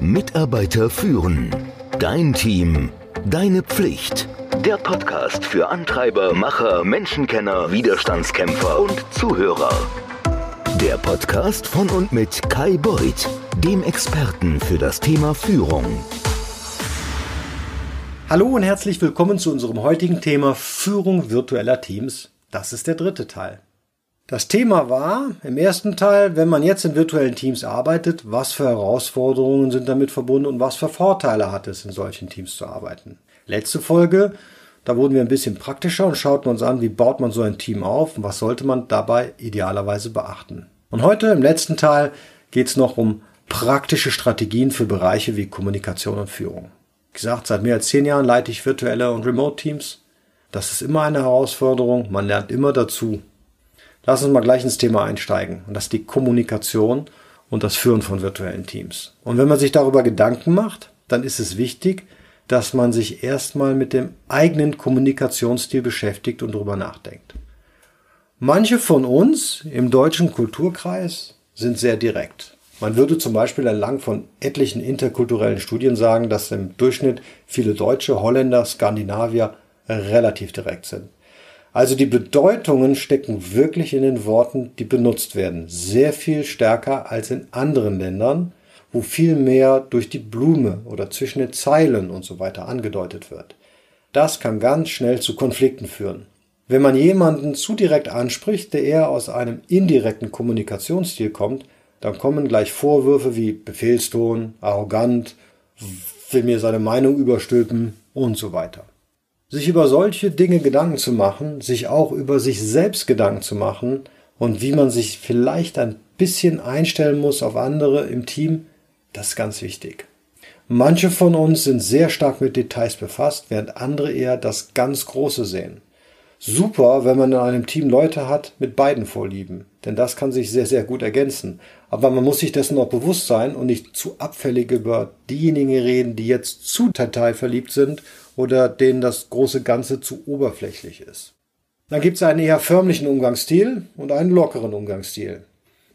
Mitarbeiter führen. Dein Team. Deine Pflicht. Der Podcast für Antreiber, Macher, Menschenkenner, Widerstandskämpfer und Zuhörer. Der Podcast von und mit Kai Beuth, dem Experten für das Thema Führung. Hallo und herzlich willkommen zu unserem heutigen Thema Führung virtueller Teams. Das ist der dritte Teil. Das Thema war im ersten Teil, wenn man jetzt in virtuellen Teams arbeitet, was für Herausforderungen sind damit verbunden und was für Vorteile hat es, in solchen Teams zu arbeiten. Letzte Folge, da wurden wir ein bisschen praktischer und schauten uns an, wie baut man so ein Team auf und was sollte man dabei idealerweise beachten. Und heute im letzten Teil geht es noch um praktische Strategien für Bereiche wie Kommunikation und Führung. Wie gesagt, seit mehr als zehn Jahren leite ich virtuelle und Remote-Teams. Das ist immer eine Herausforderung, man lernt immer dazu. Lass uns mal gleich ins Thema einsteigen. Und das ist die Kommunikation und das Führen von virtuellen Teams. Und wenn man sich darüber Gedanken macht, dann ist es wichtig, dass man sich erstmal mit dem eigenen Kommunikationsstil beschäftigt und darüber nachdenkt. Manche von uns im deutschen Kulturkreis sind sehr direkt. Man würde zum Beispiel entlang von etlichen interkulturellen Studien sagen, dass im Durchschnitt viele Deutsche, Holländer, Skandinavier relativ direkt sind. Also die Bedeutungen stecken wirklich in den Worten, die benutzt werden. Sehr viel stärker als in anderen Ländern, wo viel mehr durch die Blume oder zwischen den Zeilen und so weiter angedeutet wird. Das kann ganz schnell zu Konflikten führen. Wenn man jemanden zu direkt anspricht, der eher aus einem indirekten Kommunikationsstil kommt, dann kommen gleich Vorwürfe wie Befehlston, arrogant, will mir seine Meinung überstülpen und so weiter sich über solche Dinge Gedanken zu machen, sich auch über sich selbst Gedanken zu machen und wie man sich vielleicht ein bisschen einstellen muss auf andere im Team, das ist ganz wichtig. Manche von uns sind sehr stark mit Details befasst, während andere eher das ganz Große sehen. Super, wenn man in einem Team Leute hat mit beiden Vorlieben, denn das kann sich sehr, sehr gut ergänzen. Aber man muss sich dessen auch bewusst sein und nicht zu abfällig über diejenigen reden, die jetzt zu detailverliebt sind oder denen das große Ganze zu oberflächlich ist. Dann gibt es einen eher förmlichen Umgangsstil und einen lockeren Umgangsstil.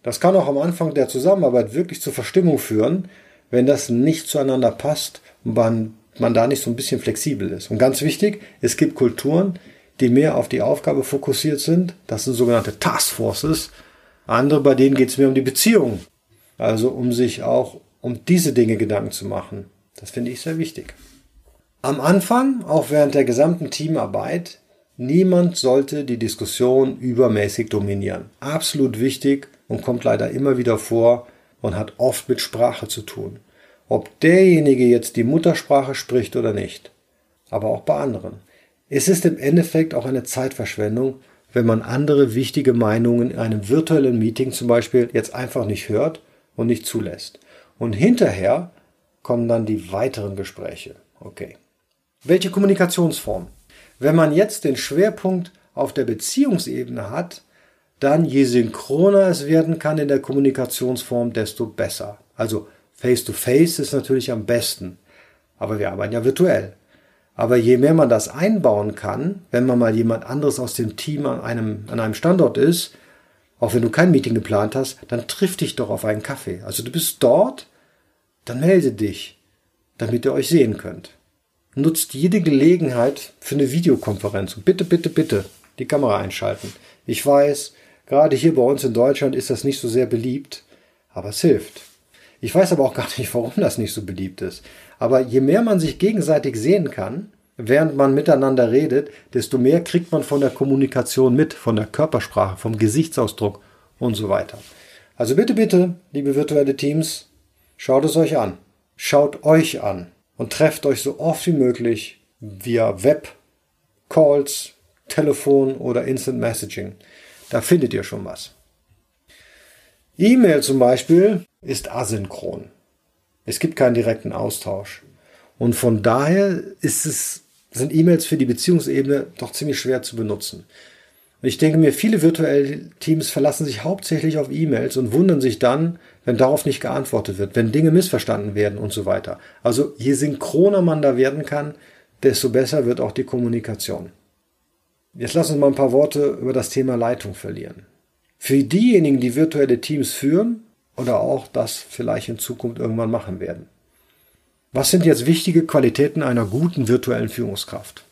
Das kann auch am Anfang der Zusammenarbeit wirklich zur Verstimmung führen, wenn das nicht zueinander passt und man, man da nicht so ein bisschen flexibel ist. Und ganz wichtig, es gibt Kulturen, die mehr auf die Aufgabe fokussiert sind. Das sind sogenannte Taskforces. Andere, bei denen geht es mehr um die Beziehung. Also um sich auch um diese Dinge Gedanken zu machen. Das finde ich sehr wichtig. Am Anfang, auch während der gesamten Teamarbeit, niemand sollte die Diskussion übermäßig dominieren. Absolut wichtig und kommt leider immer wieder vor und hat oft mit Sprache zu tun. Ob derjenige jetzt die Muttersprache spricht oder nicht. Aber auch bei anderen. Es ist im Endeffekt auch eine Zeitverschwendung, wenn man andere wichtige Meinungen in einem virtuellen Meeting zum Beispiel jetzt einfach nicht hört und nicht zulässt. Und hinterher kommen dann die weiteren Gespräche. Okay. Welche Kommunikationsform? Wenn man jetzt den Schwerpunkt auf der Beziehungsebene hat, dann je synchroner es werden kann in der Kommunikationsform, desto besser. Also Face-to-Face -face ist natürlich am besten, aber wir arbeiten ja virtuell. Aber je mehr man das einbauen kann, wenn man mal jemand anderes aus dem Team an einem, an einem Standort ist, auch wenn du kein Meeting geplant hast, dann triff dich doch auf einen Kaffee. Also du bist dort, dann melde dich, damit ihr euch sehen könnt nutzt jede Gelegenheit für eine Videokonferenz. Und bitte, bitte, bitte die Kamera einschalten. Ich weiß, gerade hier bei uns in Deutschland ist das nicht so sehr beliebt, aber es hilft. Ich weiß aber auch gar nicht, warum das nicht so beliebt ist. Aber je mehr man sich gegenseitig sehen kann, während man miteinander redet, desto mehr kriegt man von der Kommunikation mit, von der Körpersprache, vom Gesichtsausdruck und so weiter. Also bitte, bitte, liebe virtuelle Teams, schaut es euch an. Schaut euch an und trefft euch so oft wie möglich via Web, Calls, Telefon oder Instant Messaging. Da findet ihr schon was. E-Mail zum Beispiel ist asynchron. Es gibt keinen direkten Austausch. Und von daher ist es, sind E-Mails für die Beziehungsebene doch ziemlich schwer zu benutzen. Ich denke mir, viele virtuelle Teams verlassen sich hauptsächlich auf E-Mails und wundern sich dann, wenn darauf nicht geantwortet wird, wenn Dinge missverstanden werden und so weiter. Also je synchroner man da werden kann, desto besser wird auch die Kommunikation. Jetzt lass uns mal ein paar Worte über das Thema Leitung verlieren. Für diejenigen, die virtuelle Teams führen oder auch das vielleicht in Zukunft irgendwann machen werden. Was sind jetzt wichtige Qualitäten einer guten virtuellen Führungskraft?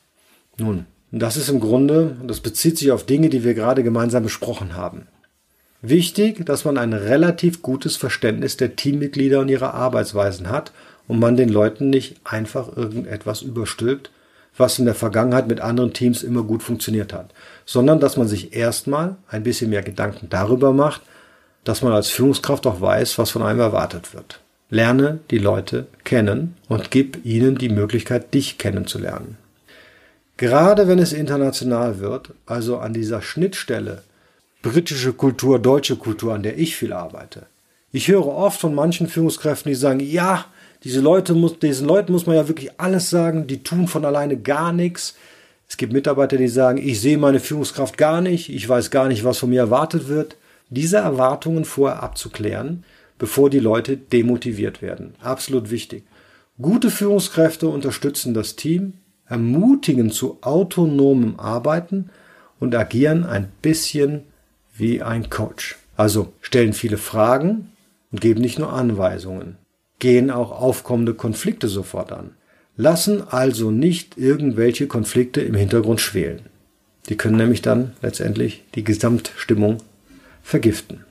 Nun, das ist im Grunde, das bezieht sich auf Dinge, die wir gerade gemeinsam besprochen haben. Wichtig, dass man ein relativ gutes Verständnis der Teammitglieder und ihrer Arbeitsweisen hat und man den Leuten nicht einfach irgendetwas überstülpt, was in der Vergangenheit mit anderen Teams immer gut funktioniert hat, sondern dass man sich erstmal ein bisschen mehr Gedanken darüber macht, dass man als Führungskraft auch weiß, was von einem erwartet wird. Lerne die Leute kennen und gib ihnen die Möglichkeit, dich kennenzulernen. Gerade wenn es international wird, also an dieser Schnittstelle britische Kultur, deutsche Kultur, an der ich viel arbeite. Ich höre oft von manchen Führungskräften, die sagen, ja, diese Leute muss, diesen Leuten muss man ja wirklich alles sagen, die tun von alleine gar nichts. Es gibt Mitarbeiter, die sagen, ich sehe meine Führungskraft gar nicht, ich weiß gar nicht, was von mir erwartet wird. Diese Erwartungen vorher abzuklären, bevor die Leute demotiviert werden. Absolut wichtig. Gute Führungskräfte unterstützen das Team, ermutigen zu autonomem Arbeiten und agieren ein bisschen wie ein Coach. Also stellen viele Fragen und geben nicht nur Anweisungen, gehen auch aufkommende Konflikte sofort an, lassen also nicht irgendwelche Konflikte im Hintergrund schwelen. Die können nämlich dann letztendlich die Gesamtstimmung vergiften.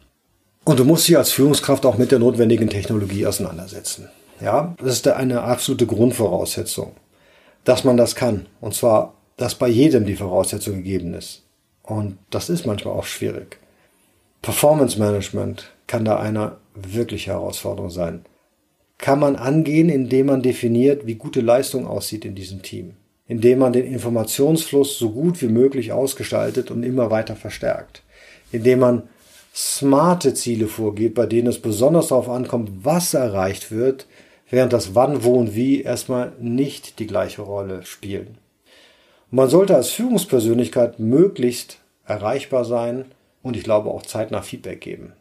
Und du musst dich als Führungskraft auch mit der notwendigen Technologie auseinandersetzen. Ja, das ist eine absolute Grundvoraussetzung, dass man das kann. Und zwar, dass bei jedem die Voraussetzung gegeben ist. Und das ist manchmal auch schwierig. Performance Management kann da eine wirkliche Herausforderung sein. Kann man angehen, indem man definiert, wie gute Leistung aussieht in diesem Team. Indem man den Informationsfluss so gut wie möglich ausgestaltet und immer weiter verstärkt. Indem man smarte Ziele vorgeht, bei denen es besonders darauf ankommt, was erreicht wird, während das Wann, Wo und Wie erstmal nicht die gleiche Rolle spielen. Und man sollte als Führungspersönlichkeit möglichst erreichbar sein und ich glaube auch zeitnah Feedback geben.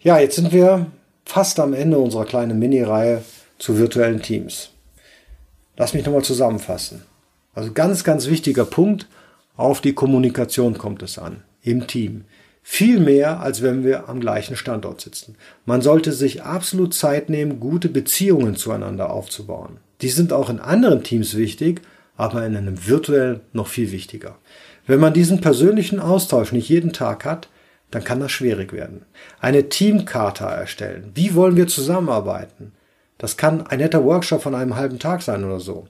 Ja, jetzt sind wir fast am Ende unserer kleinen Mini-Reihe zu virtuellen Teams. Lass mich nochmal zusammenfassen. Also ganz, ganz wichtiger Punkt, auf die Kommunikation kommt es an, im Team. Viel mehr, als wenn wir am gleichen Standort sitzen. Man sollte sich absolut Zeit nehmen, gute Beziehungen zueinander aufzubauen. Die sind auch in anderen Teams wichtig, aber in einem virtuellen noch viel wichtiger. Wenn man diesen persönlichen Austausch nicht jeden Tag hat, dann kann das schwierig werden. Eine Teamkarte erstellen. Wie wollen wir zusammenarbeiten? Das kann ein netter Workshop von einem halben Tag sein oder so.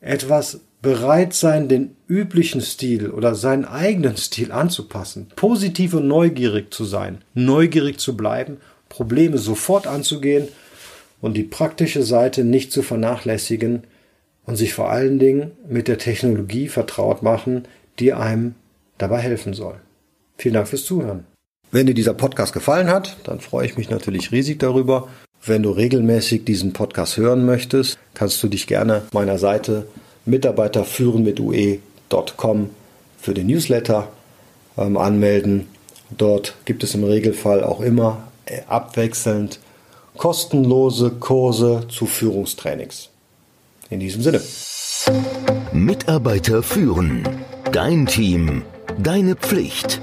Etwas bereit sein, den üblichen Stil oder seinen eigenen Stil anzupassen, positiv und neugierig zu sein, neugierig zu bleiben, Probleme sofort anzugehen und die praktische Seite nicht zu vernachlässigen und sich vor allen Dingen mit der Technologie vertraut machen, die einem dabei helfen soll. Vielen Dank fürs Zuhören. Wenn dir dieser Podcast gefallen hat, dann freue ich mich natürlich riesig darüber. Wenn du regelmäßig diesen Podcast hören möchtest, kannst du dich gerne meiner Seite Mitarbeiterführen mit ue.com für den Newsletter ähm, anmelden. Dort gibt es im Regelfall auch immer äh, abwechselnd kostenlose Kurse zu Führungstrainings. In diesem Sinne. Mitarbeiter führen. Dein Team. Deine Pflicht.